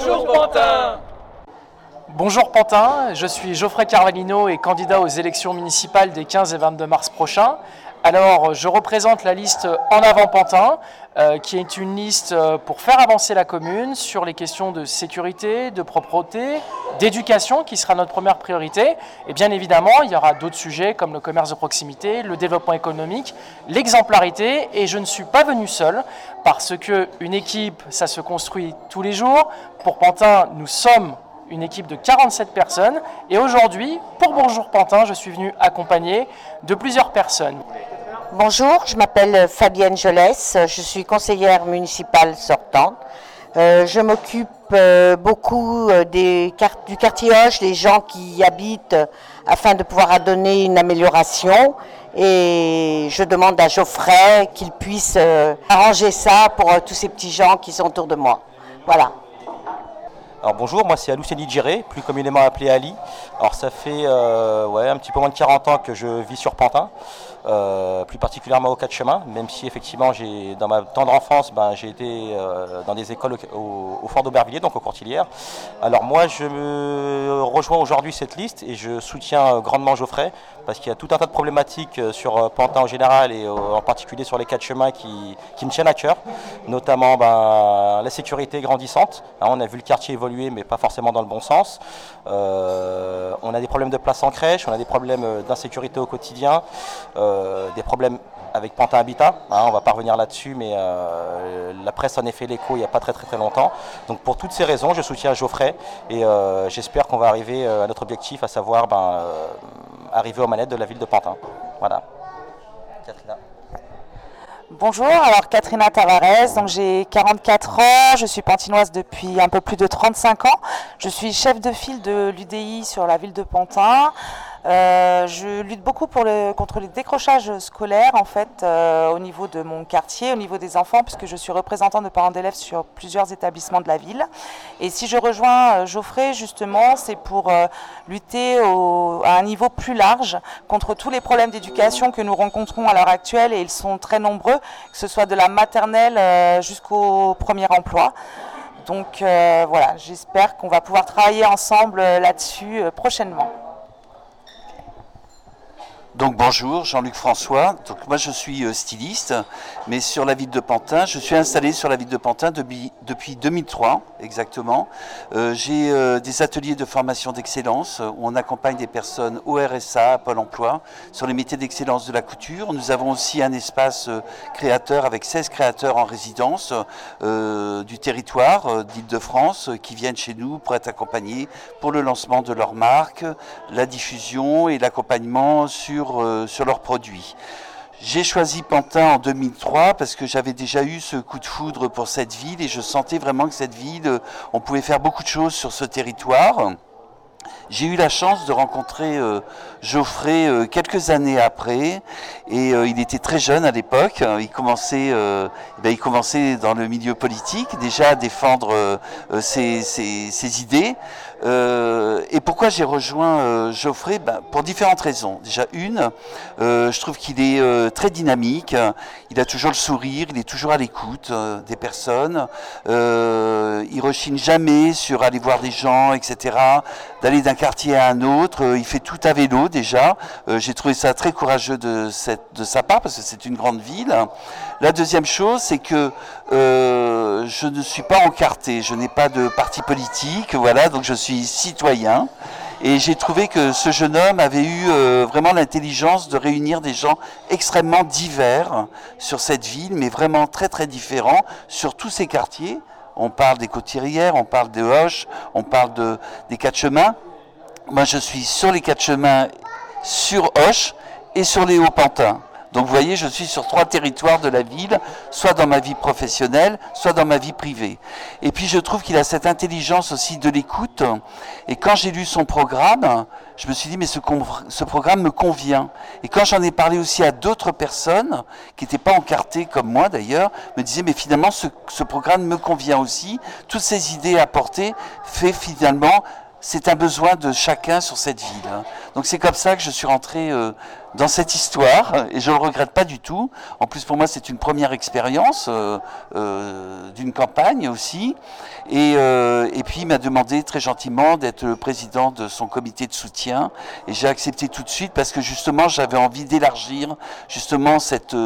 Bonjour Pantin Bonjour Pantin, je suis Geoffrey Carvalino et candidat aux élections municipales des 15 et 22 mars prochains. Alors, je représente la liste En avant Pantin, euh, qui est une liste euh, pour faire avancer la commune sur les questions de sécurité, de propreté, d'éducation, qui sera notre première priorité. Et bien évidemment, il y aura d'autres sujets comme le commerce de proximité, le développement économique, l'exemplarité. Et je ne suis pas venu seul, parce qu'une équipe, ça se construit tous les jours. Pour Pantin, nous sommes une équipe de 47 personnes. Et aujourd'hui, pour Bonjour Pantin, je suis venu accompagné de plusieurs personnes. Bonjour, je m'appelle Fabienne Jolès, je suis conseillère municipale sortante. Euh, je m'occupe euh, beaucoup euh, du quartier Hoche, des gens qui y habitent, afin de pouvoir donner une amélioration. Et je demande à Geoffrey qu'il puisse arranger ça pour tous ces petits gens qui sont autour de moi. Voilà. Alors bonjour, moi c'est Alouceni Djiré, plus communément appelé Ali. Alors ça fait ouais, un petit peu moins de 40 ans que je vis sur Pantin. Euh, plus particulièrement au quatre chemins, même si effectivement j'ai dans ma tendre enfance ben, j'ai été euh, dans des écoles au, Fort d'Aubervilliers, donc aux Courtilières. Alors moi je me rejoins aujourd'hui cette liste et je soutiens euh, grandement Geoffrey parce qu'il y a tout un tas de problématiques sur Pantin en général et en particulier sur les quatre chemins qui, me tiennent à cœur, notamment ben, la sécurité grandissante. Hein, on a vu le quartier évoluer mais pas forcément dans le bon sens. on a des problèmes de place en crèche, on a des problèmes d'insécurité au quotidien. Des problèmes avec Pantin Habitat. Hein, on va pas revenir là-dessus, mais euh, la presse en a fait l'écho il n'y a pas très, très très longtemps. Donc pour toutes ces raisons, je soutiens Geoffrey et euh, j'espère qu'on va arriver à notre objectif, à savoir ben, arriver aux manettes de la ville de Pantin. Voilà. Bonjour, alors Katrina Tavares, donc j'ai 44 ans, je suis pantinoise depuis un peu plus de 35 ans. Je suis chef de file de l'UDI sur la ville de Pantin. Euh, je lutte beaucoup pour le, contre les décrochages scolaires en fait euh, au niveau de mon quartier, au niveau des enfants, puisque je suis représentant de parents d'élèves sur plusieurs établissements de la ville. Et si je rejoins euh, Geoffrey, justement, c'est pour lutter à un niveau plus large contre tous les problèmes d'éducation que nous rencontrons à l'heure actuelle, et ils sont très nombreux, que ce soit de la maternelle jusqu'au premier emploi. Donc voilà, j'espère qu'on va pouvoir travailler ensemble là-dessus prochainement. Donc bonjour, Jean-Luc François. Moi je suis euh, styliste, mais sur la ville de Pantin. Je suis installé sur la ville de Pantin depuis, depuis 2003 exactement. Euh, j'ai euh, des ateliers de formation d'excellence où on accompagne des personnes au RSA, à Pôle Emploi, sur les métiers d'excellence de la couture. Nous avons aussi un espace créateur avec 16 créateurs en résidence du territoire d'Île-de-France qui viennent chez nous pour être accompagnés pour le lancement de leur marque, la diffusion et l'accompagnement sur euh, sur, leurs produits. J'ai choisi Pantin en 2003 parce que j'avais déjà eu ce coup de foudre pour cette ville et je sentais vraiment que cette ville, euh, on pouvait faire beaucoup de choses sur ce territoire. J'ai eu la chance de rencontrer euh, Geoffrey quelques années après et il était très jeune à l'époque. Il commençait, ben, il commençait dans le milieu politique déjà à défendre ses, idées. Euh, et pourquoi j'ai rejoint euh, Geoffrey? Ben, Pour différentes raisons. Déjà une, euh, je trouve qu'il est très dynamique, il a toujours le sourire, il est toujours à l'écoute des personnes, il rechigne jamais sur aller voir des gens, etc., d'aller d'un quartier à un autre, il fait tout à vélo déjà. j'ai trouvé ça très courageux de, sa part parce que c'est une grande ville. La deuxième chose, c'est que je ne suis pas encarté, je n'ai pas de parti politique, voilà, donc je suis citoyen. Et j'ai trouvé que ce jeune homme avait eu euh, vraiment l'intelligence de réunir des gens extrêmement divers sur cette ville, mais vraiment très très différents sur tous ces quartiers. On parle des Côtirières, on parle de Hoche, on parle de, des quatre chemins. Moi je suis sur les quatre chemins, sur Hoche et sur les Hauts-Pantins. Donc vous voyez, je suis sur trois territoires de la ville, soit dans ma vie professionnelle, soit dans ma vie privée. Et puis je trouve qu'il a cette intelligence aussi de l'écoute. Et quand j'ai lu son programme, je me suis dit, mais ce, programme me convient. Et quand j'en ai parlé aussi à d'autres personnes, qui n'étaient pas encartées comme moi d'ailleurs, me disaient, mais finalement, ce programme me convient aussi. Toutes ces idées apportées fait finalement c'est un besoin de chacun sur cette ville. Donc c'est comme ça que je suis rentré euh, dans cette histoire et je ne le regrette pas du tout. En plus, pour moi, c'est une première expérience euh, euh, d'une campagne aussi. Et, euh, et puis, il m'a demandé très gentiment d'être le président de son comité de soutien. Et j'ai accepté tout de suite parce que justement, j'avais envie d'élargir justement cette,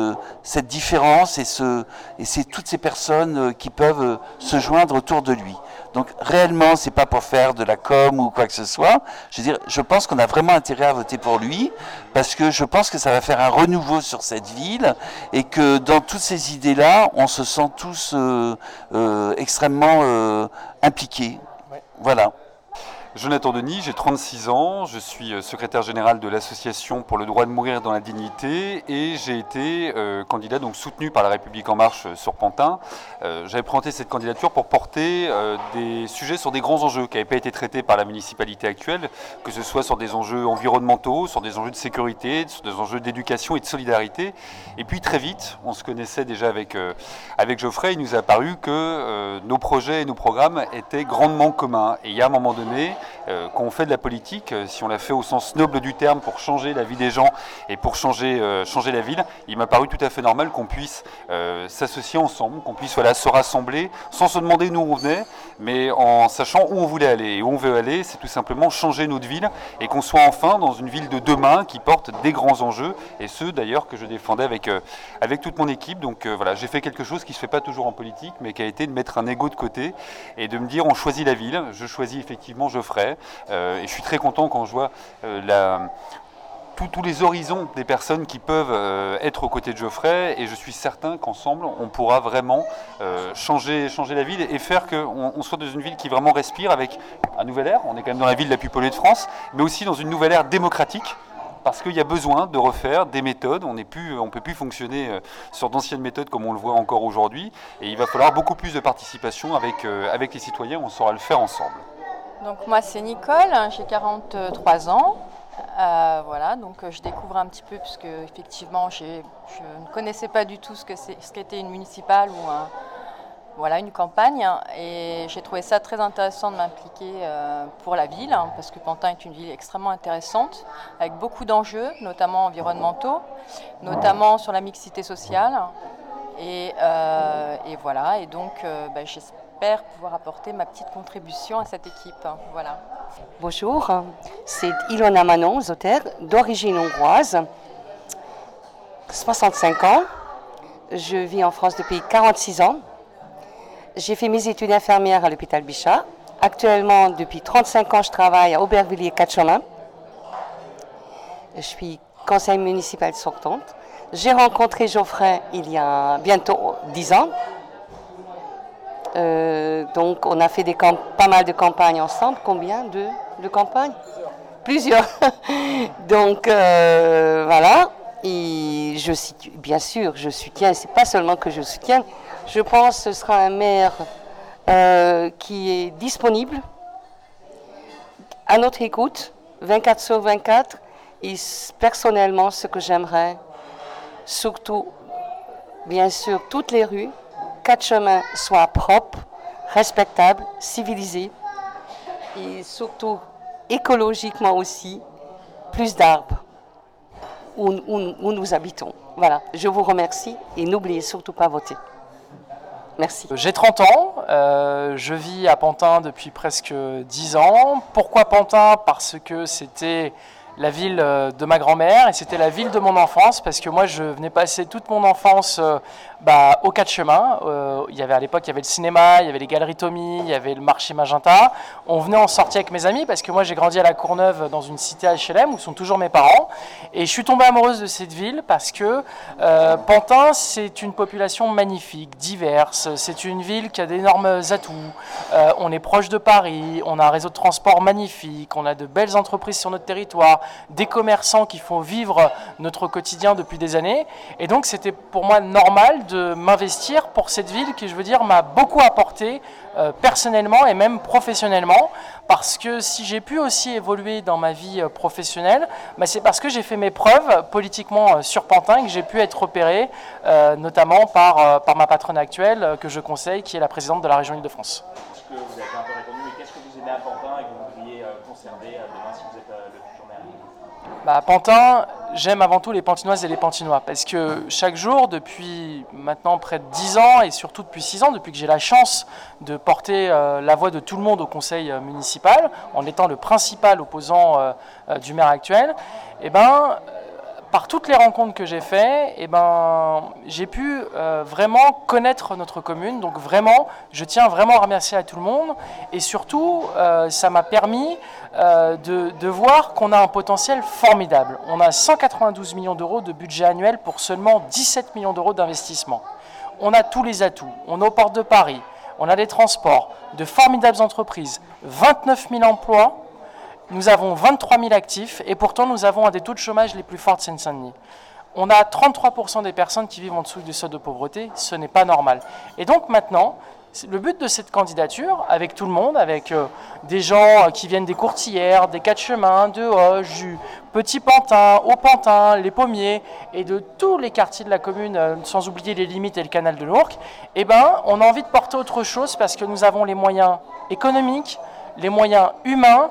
cette différence et, ce, et c'est toutes ces personnes qui peuvent se joindre autour de lui. Donc réellement, c'est pas pour faire de la com ou quoi que ce soit. Je veux dire, je pense qu'on a vraiment intérêt à voter pour lui parce que je pense que ça va faire un renouveau sur cette ville et que dans toutes ces idées-là, on se sent tous euh, euh, extrêmement euh, impliqués. Voilà. Jonathan Denis, j'ai 36 ans, je suis euh, secrétaire général de l'association pour le droit de mourir dans la dignité et j'ai été euh, candidat donc soutenu par la République en marche euh, sur Pantin. J'avais présenté cette candidature pour porter des sujets sur des grands enjeux qui n'avaient pas été traités par la municipalité actuelle, que ce soit sur des enjeux environnementaux, sur des enjeux de sécurité, sur des enjeux d'éducation et de solidarité. Et puis très vite, on se connaissait déjà avec, avec Geoffrey, il nous a paru que nos projets et nos programmes étaient grandement communs. Et il y a un moment donné, euh, quand on fait de la politique, euh, si on la fait au sens noble du terme pour changer la vie des gens et pour changer, euh, changer la ville, il m'a paru tout à fait normal qu'on puisse s'associer ensemble, qu'on puisse se rassembler sans se demander d'où on venait, mais en sachant où on voulait aller. Et où on veut aller, c'est tout simplement changer notre ville et qu'on soit enfin dans une ville de demain qui porte des grands enjeux, et ceux d'ailleurs que je défendais avec, avec toute mon équipe. Donc voilà, j'ai fait quelque chose qui ne se fait pas toujours en politique, mais qui a été de mettre un ego de côté et de me dire on choisit la ville. Je choisis effectivement Geoffrey euh, et je suis très content quand je vois euh, tous les horizons des personnes qui peuvent euh, être aux côtés de Geoffrey et je suis certain qu'ensemble on pourra vraiment changer, la ville et faire qu'on on soit dans une ville qui vraiment respire avec un nouvel air. On est quand même dans la ville la plus polluée de France, mais aussi dans une nouvelle ère démocratique parce qu'il y a besoin de refaire des méthodes. On ne peut plus fonctionner sur d'anciennes méthodes comme on le voit encore aujourd'hui. Et il va falloir beaucoup plus de participation avec les citoyens. On saura le faire ensemble. Donc moi c'est Nicole, hein, j'ai 43 ans. Euh, voilà, donc euh, je découvre un petit peu puisque effectivement je ne connaissais pas du tout ce que ce qu'était une municipale ou voilà, une campagne et j'ai trouvé ça très intéressant de m'impliquer euh, pour la ville hein, parce que Pantin est une ville extrêmement intéressante avec beaucoup d'enjeux, notamment environnementaux, notamment sur la mixité sociale et, voilà, et donc ben, j'espère pouvoir apporter ma petite contribution à cette équipe. Voilà. Bonjour, c'est Ilona Manon, Zoter, d'origine hongroise, 65 ans. Je vis en France depuis 46 ans. J'ai fait mes études infirmières à l'hôpital Bichat. Actuellement, depuis 35 ans, je travaille à Aubervilliers 4 Chemins. Je suis conseil municipal sortante. J'ai rencontré Geoffrey il y a bientôt 10 ans euh, donc, on a fait des pas mal de campagnes ensemble. Combien de, campagnes? Plusieurs. donc, euh, voilà. Et je, bien sûr, je soutiens, c'est pas seulement que je soutiens, je pense que ce sera un maire euh, qui est disponible, à notre écoute, 24 sur 24. Et personnellement, ce que j'aimerais, surtout, bien sûr, toutes les rues, quatre chemins soient propres, respectables, civilisés et surtout écologiquement aussi, plus d'arbres où, nous habitons. Voilà, je vous remercie et n'oubliez surtout pas voter. Merci. J'ai 30 ans, euh, je vis à Pantin depuis presque 10 ans. Pourquoi Pantin? Parce que c'était la ville euh, de ma grand-mère et c'était la ville de mon enfance parce que moi je venais passer toute mon enfance euh, bah, au quatre chemins. Euh, il y avait à l'époque il y avait le cinéma, il y avait les galeries Tommy, il y avait le marché Magenta. On venait en sortir avec mes amis parce que moi j'ai grandi à la Courneuve dans une cité HLM où sont toujours mes parents et je suis tombée amoureuse de cette ville parce que Pantin c'est une population magnifique, diverse. C'est une ville qui a d'énormes atouts. on est proche de Paris, on a un réseau de transport magnifique, on a de belles entreprises sur notre territoire des commerçants qui font vivre notre quotidien depuis des années. Et donc c'était pour moi normal de m'investir pour cette ville qui, je veux dire, m'a beaucoup apporté euh, personnellement et même professionnellement. Parce que si j'ai pu aussi évoluer dans ma vie euh, professionnelle, bah, c'est parce que j'ai fait mes preuves politiquement euh, sur Pantin que j'ai pu être repéré, notamment par, ma patronne actuelle que je conseille, qui est la présidente de la région Île-de-France. Qu'est-ce que vous aimez à Pantin et que vous voudriez conserver demain si vous maire bah, Pantin, j'aime avant tout les Pantinoises et les Pantinois parce que chaque jour, depuis maintenant près de 10 ans et surtout depuis 6 ans, depuis que j'ai la chance de porter euh, la voix de tout le monde au conseil euh, municipal, en étant le principal opposant euh, du maire actuel, eh ben, par toutes les rencontres que j'ai faites, eh ben, j'ai pu vraiment connaître notre commune. Donc vraiment, je tiens vraiment à remercier à tout le monde. Et surtout, ça m'a permis de, de, voir qu'on a un potentiel formidable. On a 192 millions d'euros de budget annuel pour seulement 17 millions d'euros d'investissement. On a tous les atouts. On est aux portes de Paris on a des transports, de formidables entreprises, 29 000 emplois, nous avons 23 000 actifs et pourtant nous avons un des taux de chômage les plus forts de Seine-Saint-Denis. On a 33% des personnes qui vivent en dessous du seuil de pauvreté, ce n'est pas normal. Et donc maintenant, le but de cette candidature, avec tout le monde, avec euh, des gens euh, qui viennent des courtières, des quatre chemins, de Hoche, du Petit Pantin, Haut Pantin, les Pommiers, et de tous les quartiers de la commune, euh, sans oublier les limites et le canal de l'Ourcq, eh ben, on a envie de porter autre chose parce que nous avons les moyens économiques, les moyens humains,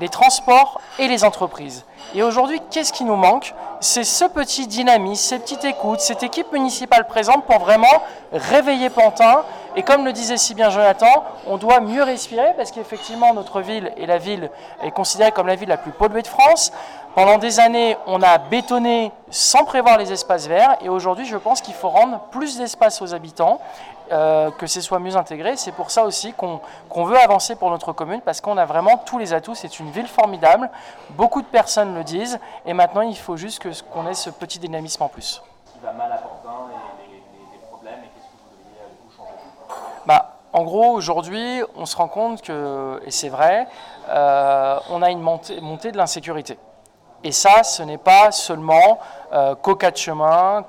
les transports et les entreprises. Et aujourd'hui, qu'est-ce qui nous manque? C'est ce petit dynamisme, cette petite écoute, cette équipe municipale présente pour vraiment réveiller Pantin. Et comme le disait si bien Jonathan, on doit mieux respirer parce qu'effectivement, notre ville et la ville est considérée comme la ville la plus polluée de France. Pendant des années, on a bétonné sans prévoir les espaces verts et aujourd'hui, je pense qu'il faut rendre plus d'espace aux habitants, euh, que ce soit mieux intégré. C'est pour ça aussi qu'on veut avancer pour notre commune parce qu'on a vraiment tous les atouts. C'est une ville formidable, beaucoup de personnes le disent et maintenant, il faut juste qu'on ait ce petit dynamisme en plus. Qui va mal à Pantin et les, problèmes et qu'est-ce que vous devriez euh, changer? Bah, en gros, aujourd'hui, on se rend compte que, et c'est vrai, euh, on a une montée, montée de l'insécurité. Et ça, ce n'est pas seulement euh, qu'au chemin,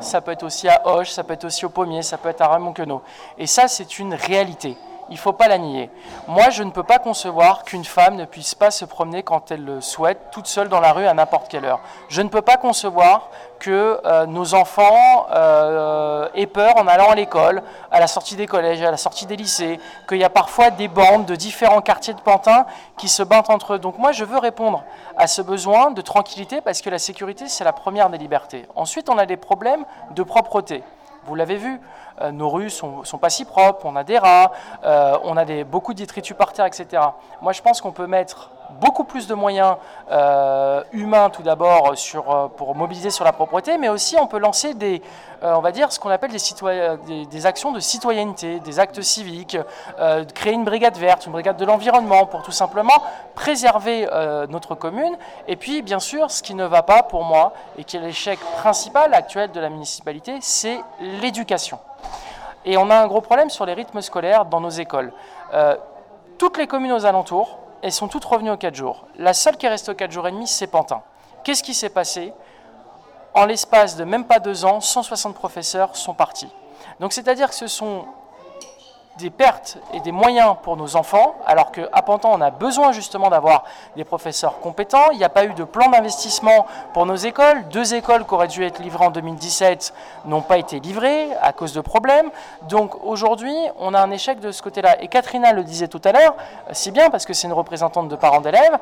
ça peut être aussi à Hoche, ça peut être aussi au Pommier, ça peut être à Raymond-Queneau. Et ça, c'est une réalité il ne faut pas la nier. Moi, je ne peux pas concevoir qu'une femme ne puisse pas se promener quand elle le souhaite, toute seule dans la rue à n'importe quelle heure. Je ne peux pas concevoir que euh, nos enfants euh, aient peur en allant à l'école, à la sortie des collèges, à la sortie des lycées, qu'il y a parfois des bandes de différents quartiers de Pantin qui se battent entre eux. Donc moi, je veux répondre à ce besoin de tranquillité parce que la sécurité, c'est la première des libertés. Ensuite, on a des problèmes de propreté. Vous l'avez vu, euh, nos rues sont, sont pas si propres, on a des rats, on a des, beaucoup de détritus par terre, etc. Moi, je pense qu'on peut mettre beaucoup plus de moyens euh, humains tout d'abord sur, pour mobiliser sur la propreté, mais aussi on peut lancer des, on va dire, ce qu'on appelle des, actions de citoyenneté, des actes civiques, créer une brigade verte, une brigade de l'environnement pour tout simplement préserver notre commune. Et puis, bien sûr, ce qui ne va pas pour moi et qui est l'échec principal actuel de la municipalité, c'est l'éducation. Et on a un gros problème sur les rythmes scolaires dans nos écoles. Euh, toutes les communes aux alentours, elles sont toutes revenues aux 4 jours. La seule qui reste aux 4 jours et demi, c'est Pantin. Qu'est-ce qui s'est passé? En l'espace de même pas deux ans, 160 professeurs sont partis. Donc c'est-à-dire que ce sont des pertes et des moyens pour nos enfants, alors qu'à Pantin, on a besoin justement d'avoir des professeurs compétents. Il n'y a pas eu de plan d'investissement pour nos écoles. Deux écoles qui auraient dû être livrées en 2017 n'ont pas été livrées à cause de problèmes. Donc aujourd'hui, on a un échec de ce côté-là. Et Katrina le disait tout à l'heure, si bien parce que c'est une représentante de parents d'élèves,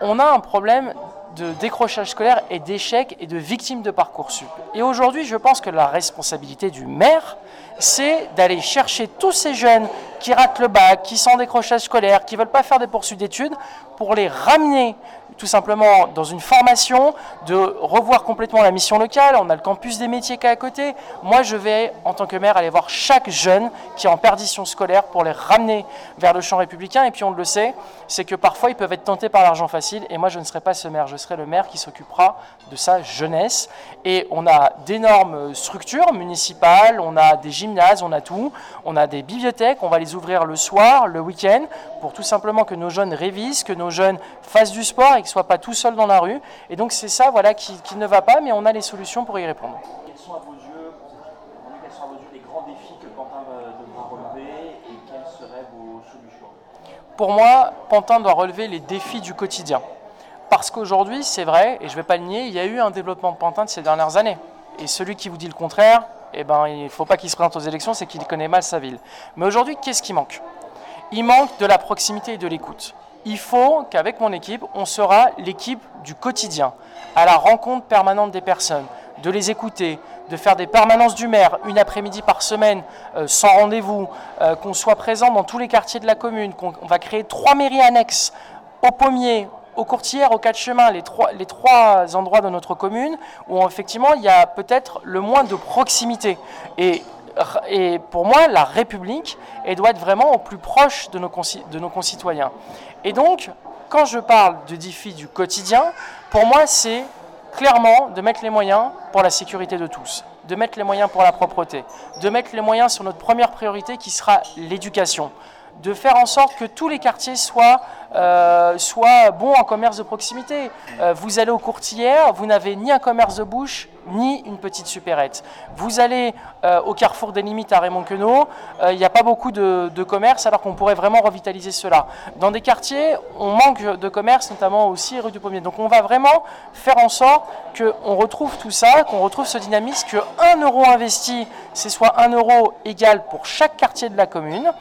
on a un problème de décrochage scolaire et d'échec et de victimes de Parcoursup. Et aujourd'hui, je pense que la responsabilité du maire, c'est d'aller chercher tous ces jeunes qui ratent le bac, qui sont en décrochage scolaire, qui ne veulent pas faire des poursuites d'études, pour les ramener tout simplement dans une formation, de revoir complètement la mission locale. On a le campus des métiers qui est à côté. Moi, je vais, en tant que maire, aller voir chaque jeune qui est en perdition scolaire pour les ramener vers le champ républicain. Et puis, on le sait, c'est que parfois, ils peuvent être tentés par l'argent facile. Et moi, je ne serai pas ce maire. Je serai le maire qui s'occupera de sa jeunesse. Et on a d'énormes structures municipales, on a des gymnases, on a tout. On a des bibliothèques. On va les ouvrir le soir, le week-end, pour tout simplement que nos jeunes révisent, que nos jeunes fassent du sport et qu'ils ne soient pas tout seuls dans la rue. Et donc c'est ça voilà, qui, ne va pas, mais on a les solutions pour y répondre. Quels sont à vos yeux, quels sont à vos yeux les grands défis que Pantin devra relever et quelles seraient vos solutions? Pour moi, Pantin doit relever les défis du quotidien. Parce qu'aujourd'hui, c'est vrai, et je ne vais pas le nier, il y a eu un développement de Pantin de ces dernières années. Et celui qui vous dit le contraire, eh ben, il ne faut pas qu'il se présente aux élections, c'est qu'il connaît mal sa ville. Mais aujourd'hui, qu'est-ce qui manque? Il manque de la proximité et de l'écoute. il faut qu'avec mon équipe, on sera l'équipe du quotidien, à la rencontre permanente des personnes, de les écouter, de faire des permanences du maire, une après-midi par semaine, euh, sans rendez-vous, euh, qu'on soit présent dans tous les quartiers de la commune, qu'on on va créer trois mairies annexes au pommier, aux courtières, aux quatre chemins, les trois, les trois endroits de notre commune où effectivement il y a peut-être le moins de proximité. Et, et pour moi, la République, elle doit être vraiment au plus proche de nos, de nos concitoyens. Et donc, quand je parle de défi du quotidien, pour moi, c'est clairement de mettre les moyens pour la sécurité de tous, de mettre les moyens pour la propreté, de mettre les moyens sur notre première priorité qui sera l'éducation, de faire en sorte que tous les quartiers soient, euh, soient bons en commerce de proximité. Euh, vous allez au courtière, vous n'avez ni un commerce de bouche, ni une petite supérette. Vous allez euh, au carrefour des limites à Raymond-Queneau, euh, il n'y a pas beaucoup de, de commerce alors qu'on pourrait vraiment revitaliser cela. Dans des quartiers, on manque de commerce, notamment aussi rue du Pommier. Donc on va vraiment faire en sorte qu'on retrouve tout ça, qu'on retrouve ce dynamisme, que 1 euro investi, c'est soit 1 euro égal pour chaque quartier de la commune.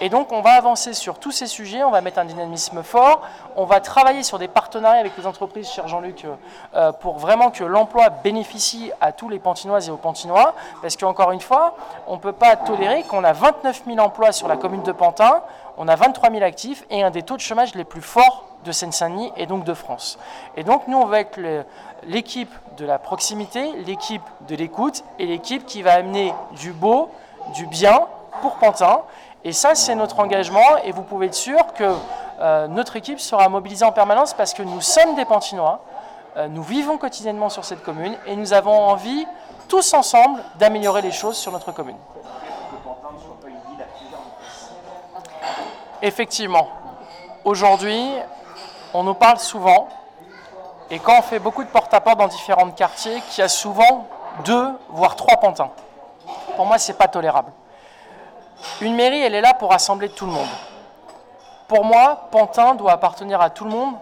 Et donc on va avancer sur tous ces sujets, on va mettre un dynamisme fort, on va travailler sur des partenariats avec les entreprises, cher Jean-Luc, euh, pour vraiment que l'emploi bénéficie à tous les Pantinoises et aux Pantinois, parce qu'encore une fois, on ne peut pas tolérer qu'on a 29 000 emplois sur la commune de Pantin, on a 23 000 actifs et un des taux de chômage les plus forts de Seine-Saint-Denis et donc de France. Et donc nous, on va être l'équipe de la proximité, l'équipe de l'écoute et l'équipe qui va amener du beau, du bien pour Pantin. Et ça, c'est notre engagement et vous pouvez être sûr que euh, notre équipe sera mobilisée en permanence parce que nous sommes des Pantinois, euh, nous vivons quotidiennement sur cette commune et nous avons envie, tous ensemble, d'améliorer les choses sur notre commune. Effectivement, aujourd'hui, on nous parle souvent, et quand on fait beaucoup de porte-à-porte dans différents quartiers, qu'il y a souvent deux, voire trois pantins. Pour moi, ce n'est pas tolérable. Une mairie, elle est là pour rassembler tout le monde. Pour moi, Pantin doit appartenir à tout le monde,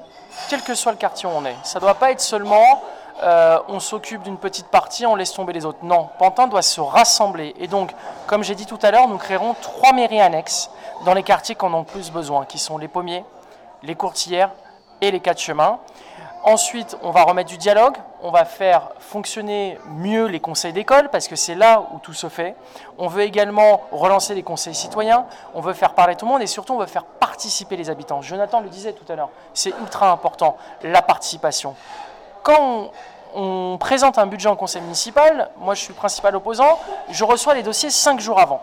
quel que soit le quartier où on est. Ça ne doit pas être seulement euh, on s'occupe d'une petite partie, on laisse tomber les autres. Non, Pantin doit se rassembler. Et donc, comme j'ai dit tout à l'heure, nous créerons trois mairies annexes dans les quartiers qui en ont plus besoin, qui sont les pommiers, les courtières et les quatre chemins. Ensuite, on va remettre du dialogue, on va faire fonctionner mieux les conseils d'école, parce que c'est là où tout se fait. On veut également relancer les conseils citoyens, on veut faire parler tout le monde, et surtout on veut faire participer les habitants. Jonathan le disait tout à l'heure, c'est ultra important, la participation. Quand on, présente un budget en conseil municipal, moi je suis principal opposant, je reçois les dossiers cinq jours avant.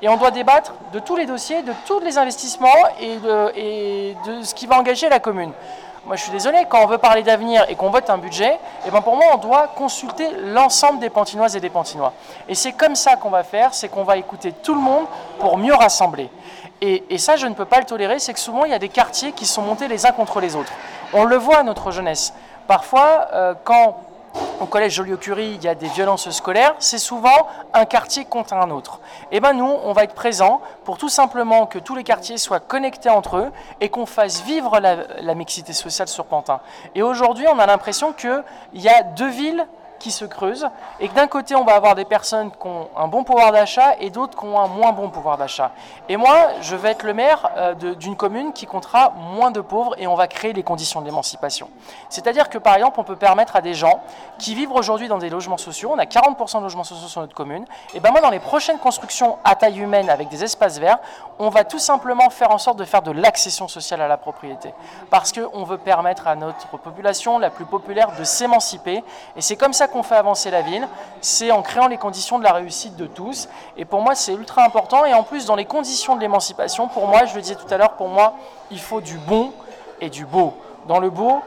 Et on doit débattre de tous les dossiers, de tous les investissements et de ce qui va engager la commune. Moi, je suis désolé, quand on veut parler d'avenir et qu'on vote un budget, eh ben pour moi, on doit consulter l'ensemble des Pantinoises et des Pantinois. Et c'est comme ça qu'on va faire, c'est qu'on va écouter tout le monde pour mieux rassembler. Et, ça, je ne peux pas le tolérer, c'est que souvent, il y a des quartiers qui sont montés les uns contre les autres. On le voit à notre jeunesse. Parfois, euh, quand au collège Joliot-Curie, il y a des violences scolaires, c'est souvent un quartier contre un autre. Et ben nous, on va être présents pour tout simplement que tous les quartiers soient connectés entre eux et qu'on fasse vivre la, la mixité sociale sur Pantin. Et aujourd'hui, on a l'impression qu'il y a deux villes qui se creusent et que d'un côté on va avoir des personnes qui ont un bon pouvoir d'achat et d'autres qui ont un moins bon pouvoir d'achat. Et moi je vais être le maire euh, d'une commune qui comptera moins de pauvres et on va créer les conditions de l'émancipation. C'est-à-dire que par exemple on peut permettre à des gens qui vivent aujourd'hui dans des logements sociaux, on a 40% de logements sociaux sur notre commune, et ben moi dans les prochaines constructions à taille humaine avec des espaces verts, on va tout simplement faire en sorte de faire de l'accession sociale à la propriété. Parce qu'on veut permettre à notre population la plus populaire de s'émanciper. Et c'est comme ça qu'on fait avancer la ville. C'est en créant les conditions de la réussite de tous. Et pour moi, c'est ultra important. Et en plus, dans les conditions de l'émancipation, pour moi, je le disais tout à l'heure, pour moi, il faut du bon et du beau. Dans le beau,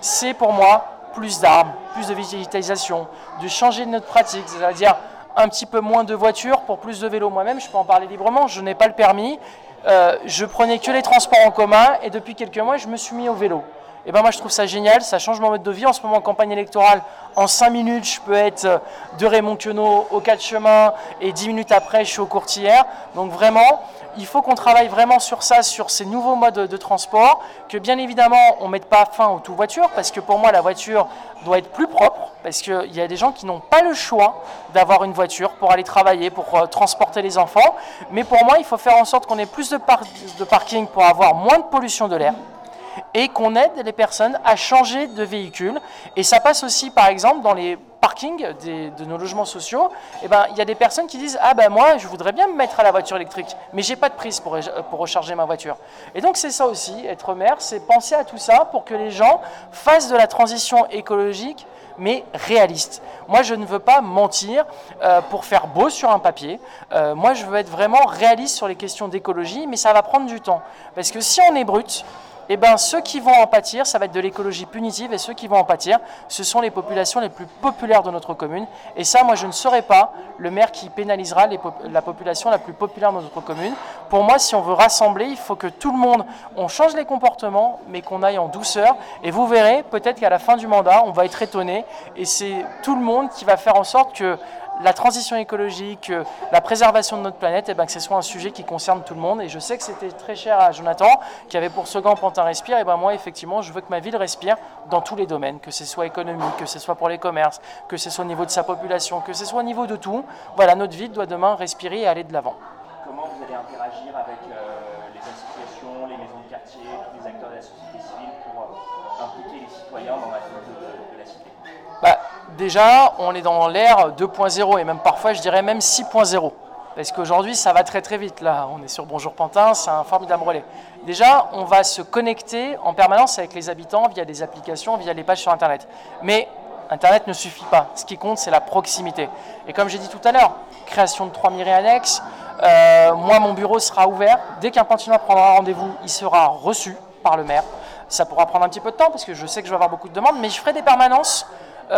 c'est pour moi plus d'arbres, plus de végétalisation, de changer notre pratique, c'est-à-dire un petit peu moins de voitures pour plus de vélos. Moi-même, je peux en parler librement, je n'ai pas le permis, euh, je prenais que les transports en commun et depuis quelques mois, je me suis mis au vélo. Et ben moi, je trouve ça génial, ça change mon mode de vie. En ce moment, en campagne électorale, en 5 minutes, je peux être euh, de Raymond Queneau au 4 chemins et 10 minutes après, je suis au Courtière. Donc vraiment, il faut qu'on travaille vraiment sur ça, sur ces nouveaux modes de transport, que bien évidemment, on ne mette pas fin aux tout voitures, parce que pour moi, la voiture doit être plus propre, parce qu'il y a des gens qui n'ont pas le choix d'avoir une voiture pour aller travailler, pour euh, transporter les enfants. Mais pour moi, il faut faire en sorte qu'on ait plus de, de parking pour avoir moins de pollution de l'air et qu'on aide les personnes à changer de véhicule. Et ça passe aussi, par exemple, dans les parkings de nos logements sociaux. Eh ben, il y a des personnes qui disent Ah ben moi, je voudrais bien me mettre à la voiture électrique, mais j'ai pas de prise pour, pour recharger ma voiture. Et donc, c'est ça aussi, être maire, c'est penser à tout ça pour que les gens fassent de la transition écologique mais réaliste. Moi, je ne veux pas mentir euh, pour faire beau sur un papier. Euh, moi, je veux être vraiment réaliste sur les questions d'écologie, mais ça va prendre du temps. Parce que si on est brut, eh ben, ceux qui vont en pâtir, ça va être de l'écologie punitive, et ceux qui vont en pâtir, ce sont les populations les plus populaires de notre commune. Et ça, moi, je ne serai pas le maire qui pénalisera la population la plus populaire de notre commune. Pour moi, si on veut rassembler, il faut que tout le monde, on change les comportements, mais qu'on aille en douceur. Et vous verrez, peut-être qu'à la fin du mandat, on va être étonné, et c'est tout le monde qui va faire en sorte que la transition écologique, euh, la préservation de notre planète, et eh ben, que ce soit un sujet qui concerne tout le monde. Et je sais que c'était très cher à Jonathan, qui avait pour slogan Pantin respire. Et ben moi, effectivement, je veux que ma ville respire dans tous les domaines, que ce soit économique, que ce soit pour les commerces, que ce soit au niveau de sa population, que ce soit au niveau de tout. Voilà, notre ville doit demain respirer et aller de l'avant. Comment vous allez interagir avec déjà, on est dans l'ère 2.0 et même parfois, je dirais même 6.0. Parce qu'aujourd'hui, ça va très très vite. Là, on est sur Bonjour Pantin, c'est un formidable relais. Déjà, on va se connecter en permanence avec les habitants via des applications, via les pages sur Internet. Mais Internet ne suffit pas. Ce qui compte, c'est la proximité. Et comme j'ai dit tout à l'heure, création de trois mairies annexes. Euh, moi, mon bureau sera ouvert. Dès qu'un Pantinois prendra rendez-vous, il sera reçu par le maire. Ça pourra prendre un petit peu de temps parce que je sais que je vais avoir beaucoup de demandes, mais je ferai des permanences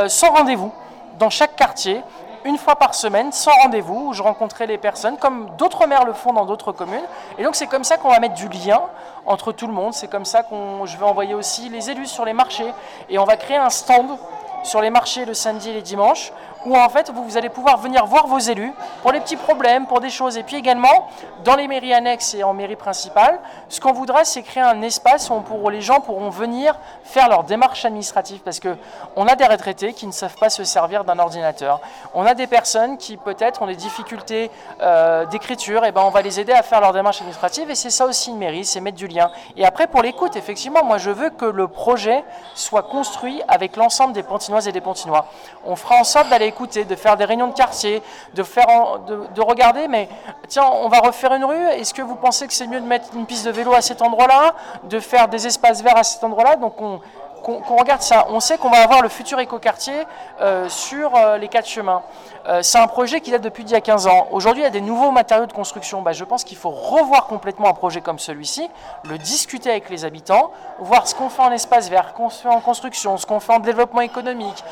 sans rendez-vous dans chaque quartier, une fois par semaine, sans rendez-vous, où je rencontrerai les personnes, comme d'autres maires le font dans d'autres communes. Et donc c'est comme ça qu'on va mettre du lien entre tout le monde, c'est comme ça qu'on je vais envoyer aussi les élus sur les marchés, et on va créer un stand sur les marchés le samedi et les dimanches, où en fait vous, allez pouvoir venir voir vos élus pour les petits problèmes, pour des choses. Et puis également, dans les mairies annexes et en mairie principale, ce qu'on voudra, c'est créer un espace où les gens pourront venir faire leurs démarches administratives. Parce qu'on a des retraités qui ne savent pas se servir d'un ordinateur. On a des personnes qui peut-être ont des difficultés euh, d'écriture, et ben on va les aider à faire leurs démarches administratives. Et c'est ça aussi une mairie, c'est mettre du lien. Et après, pour l'écoute, effectivement, moi je veux que le projet soit construit avec l'ensemble des Pontinoises et des Pontinois. On fera en sorte d'aller de faire des réunions de quartier, de, faire de, regarder, mais tiens, on va refaire une rue, est-ce que vous pensez que c'est mieux de mettre une piste de vélo à cet endroit-là, de faire des espaces verts à cet endroit-là Donc on, qu'on regarde ça. On sait qu'on va avoir le futur écoquartier euh, sur euh, les quatre chemins. Euh, c'est un projet qui date depuis il y a 15 ans. Aujourd'hui, il y a des nouveaux matériaux de construction. Bah, je pense qu'il faut revoir complètement un projet comme celui-ci, le discuter avec les habitants, voir ce qu'on fait en espace vert, ce qu'on fait en construction, ce qu'on fait en développement économique.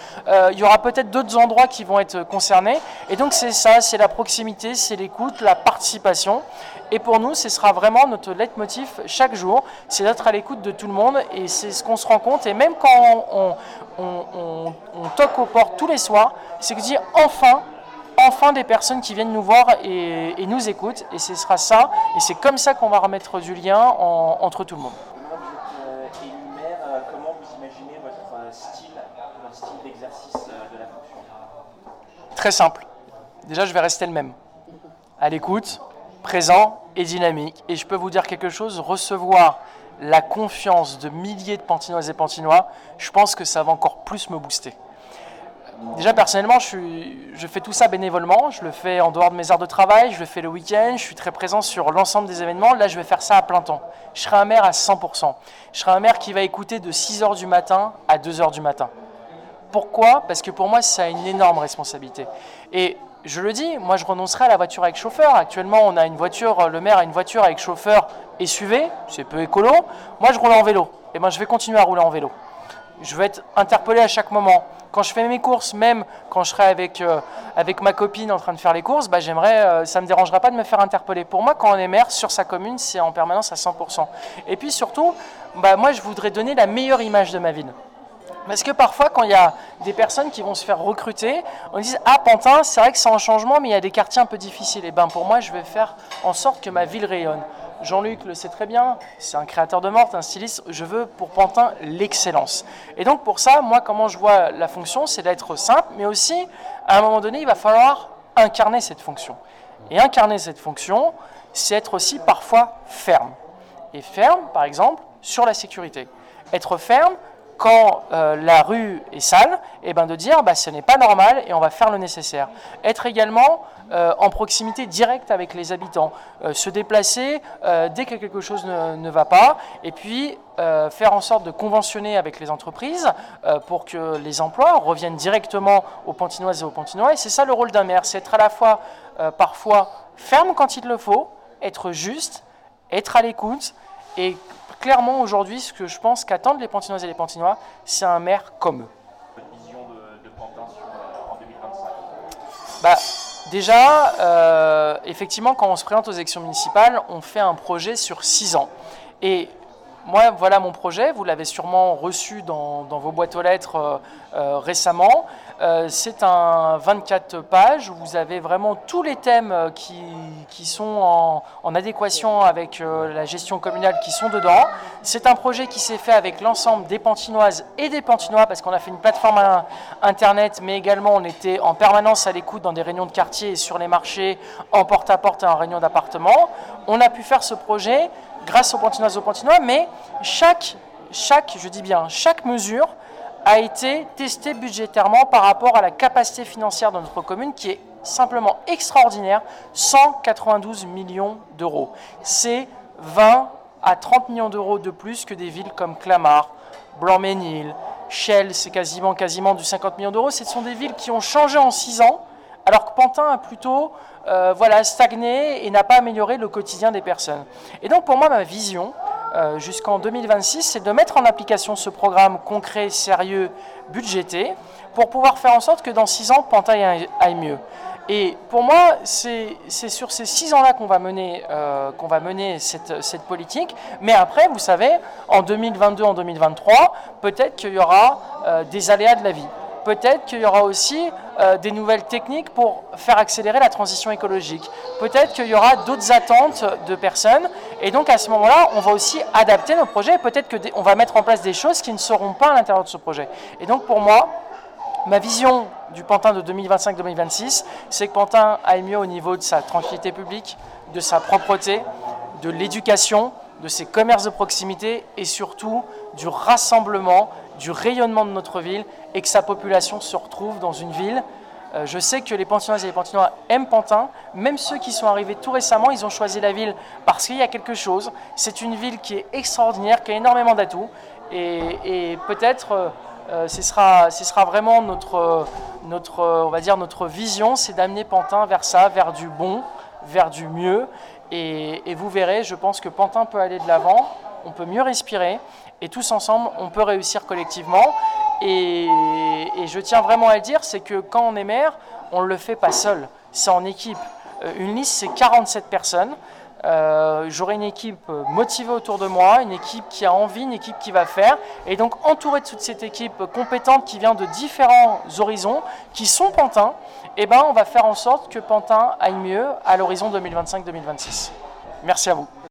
il y aura peut-être d'autres endroits qui vont être concernés. Et donc c'est ça, c'est la proximité, c'est l'écoute, la participation. Et pour nous, ce sera vraiment notre leitmotiv chaque jour, c'est d'être à l'écoute de tout le monde. Et c'est ce qu'on se rend compte. Et même quand on, toque aux portes tous les soirs, c'est que dire enfin, enfin des personnes qui viennent nous voir et, nous écoutent. Et ce sera ça. Et c'est comme ça qu'on va remettre du lien entre tout le monde. Très simple. Déjà, je vais rester le même. À l'écoute, présent et dynamique. Et je peux vous dire quelque chose, recevoir la confiance de milliers de Pantinoises et Pantinois, je pense que ça va encore plus me booster. Déjà personnellement, je, fais tout ça bénévolement, je le fais en dehors de mes heures de travail, je le fais le week-end, je suis très présent sur l'ensemble des événements. Là, je vais faire ça à plein temps. Je serai un maire à 100%. Je serai un maire qui va écouter de 6h du matin à 2h du matin. Pourquoi? Parce que pour moi, ça a une énorme responsabilité. Et je le dis, moi je renoncerai à la voiture avec chauffeur. Actuellement, on a une voiture, le maire a une voiture avec chauffeur SUV, c'est peu écolo. Moi je roule en vélo. Et eh ben je vais continuer à rouler en vélo. Je vais être interpellé à chaque moment. Quand je fais mes courses, même quand je serai avec, euh, avec ma copine en train de faire les courses, bah, j'aimerais, euh, ça ne me dérangera pas de me faire interpeller. Pour moi, quand on est maire sur sa commune, c'est en permanence à 100%. Et puis surtout, bah, moi je voudrais donner la meilleure image de ma ville. Parce que parfois, quand il y a des personnes qui vont se faire recruter, on dit Ah, Pantin, c'est vrai que c'est un changement, mais il y a des quartiers un peu difficiles. Et ben pour moi, je vais faire en sorte que ma ville rayonne. Jean-Luc le sait très bien, c'est un créateur de morte, un styliste, je veux pour Pantin l'excellence. Et donc pour ça, moi comment je vois la fonction, c'est d'être simple, mais aussi à un moment donné, il va falloir incarner cette fonction. Et incarner cette fonction, c'est être aussi parfois ferme. Et ferme, par exemple, sur la sécurité. Être ferme quand euh, la rue est sale, et eh ben de dire bah, ce n'est pas normal et on va faire le nécessaire. Être également euh, en proximité directe avec les habitants, euh, se déplacer dès que quelque chose ne, va pas, et puis faire en sorte de conventionner avec les entreprises pour que les emplois reviennent directement aux Pantinoises et aux Pantinois. Et c'est ça le rôle d'un maire, c'est être à la fois parfois ferme quand il le faut, être juste, être à l'écoute et clairement aujourd'hui, ce que je pense qu'attendent les Pantinoises et les Pantinois, c'est un maire comme eux. Votre vision de, Pantin sur, euh, en 2025 bah, Déjà, euh, effectivement, quand on se présente aux élections municipales, on fait un projet sur six ans. Et moi, voilà mon projet. Vous l'avez sûrement reçu dans, vos boîtes aux lettres euh, euh, récemment. Euh, c'est un 24 pages où vous avez vraiment tous les thèmes qui, sont en, en, adéquation avec la gestion communale qui sont dedans. C'est un projet qui s'est fait avec l'ensemble des Pantinoises et des Pantinois parce qu'on a fait une plateforme internet, mais également on était en permanence à l'écoute dans des réunions de quartier et sur les marchés, en porte-à-porte -porte et en réunion d'appartement. On a pu faire ce projet grâce aux Pantinoises et aux Pantinois, mais chaque, je dis bien, chaque mesure a été testée budgétairement par rapport à la capacité financière de notre commune qui est simplement extraordinaire, 192 millions d'euros. C'est 20 à 30 millions d'euros de plus que des villes comme Clamart, Blanc-Ménil, Chelles, c'est quasiment, quasiment du 50 millions d'euros. Ce sont des villes qui ont changé en 6 ans, Pantin a plutôt euh, voilà, stagné et n'a pas amélioré le quotidien des personnes. Et donc pour moi, ma vision, euh, jusqu'en 2026, c'est de mettre en application ce programme concret, sérieux, budgété, pour pouvoir faire en sorte que dans six ans, Pantin aille mieux. Et pour moi, c'est sur ces six ans-là qu'on va mener, euh, cette, politique. Mais après, vous savez, en 2022, en 2023, peut-être qu'il y aura des aléas de la vie peut-être qu'il y aura aussi euh, des nouvelles techniques pour faire accélérer la transition écologique. Peut-être qu'il y aura d'autres attentes de personnes. Et donc à ce moment-là, on va aussi adapter nos projets. Peut-être qu'on va mettre en place des choses qui ne seront pas à l'intérieur de ce projet. Et donc pour moi, ma vision du Pantin de 2025-2026, c'est que Pantin aille mieux au niveau de sa tranquillité publique, de sa propreté, de l'éducation, de ses commerces de proximité et surtout du rassemblement du rayonnement de notre ville et que sa population se retrouve dans une ville. Euh, je sais que les Pantinoises et les Pantinois aiment Pantin. Même ceux qui sont arrivés tout récemment, ils ont choisi la ville parce qu'il y a quelque chose. C'est une ville qui est extraordinaire, qui a énormément d'atouts. Et, peut-être euh, euh, ce, sera, ce sera vraiment notre, notre, on va dire notre vision, c'est d'amener Pantin vers ça, vers du bon, vers du mieux. Et, et vous verrez, je pense que Pantin peut aller de l'avant, on peut mieux respirer. Et tous ensemble, on peut réussir collectivement. Et, je tiens vraiment à le dire, c'est que quand on est maire, on ne le fait pas seul, c'est en équipe. Euh, une liste, c'est 47 personnes. Euh, j'aurai une équipe motivée autour de moi, une équipe qui a envie, une équipe qui va faire. Et donc entouré de toute cette équipe compétente qui vient de différents horizons, qui sont Pantin, eh ben, on va faire en sorte que Pantin aille mieux à l'horizon 2025-2026. Merci à vous.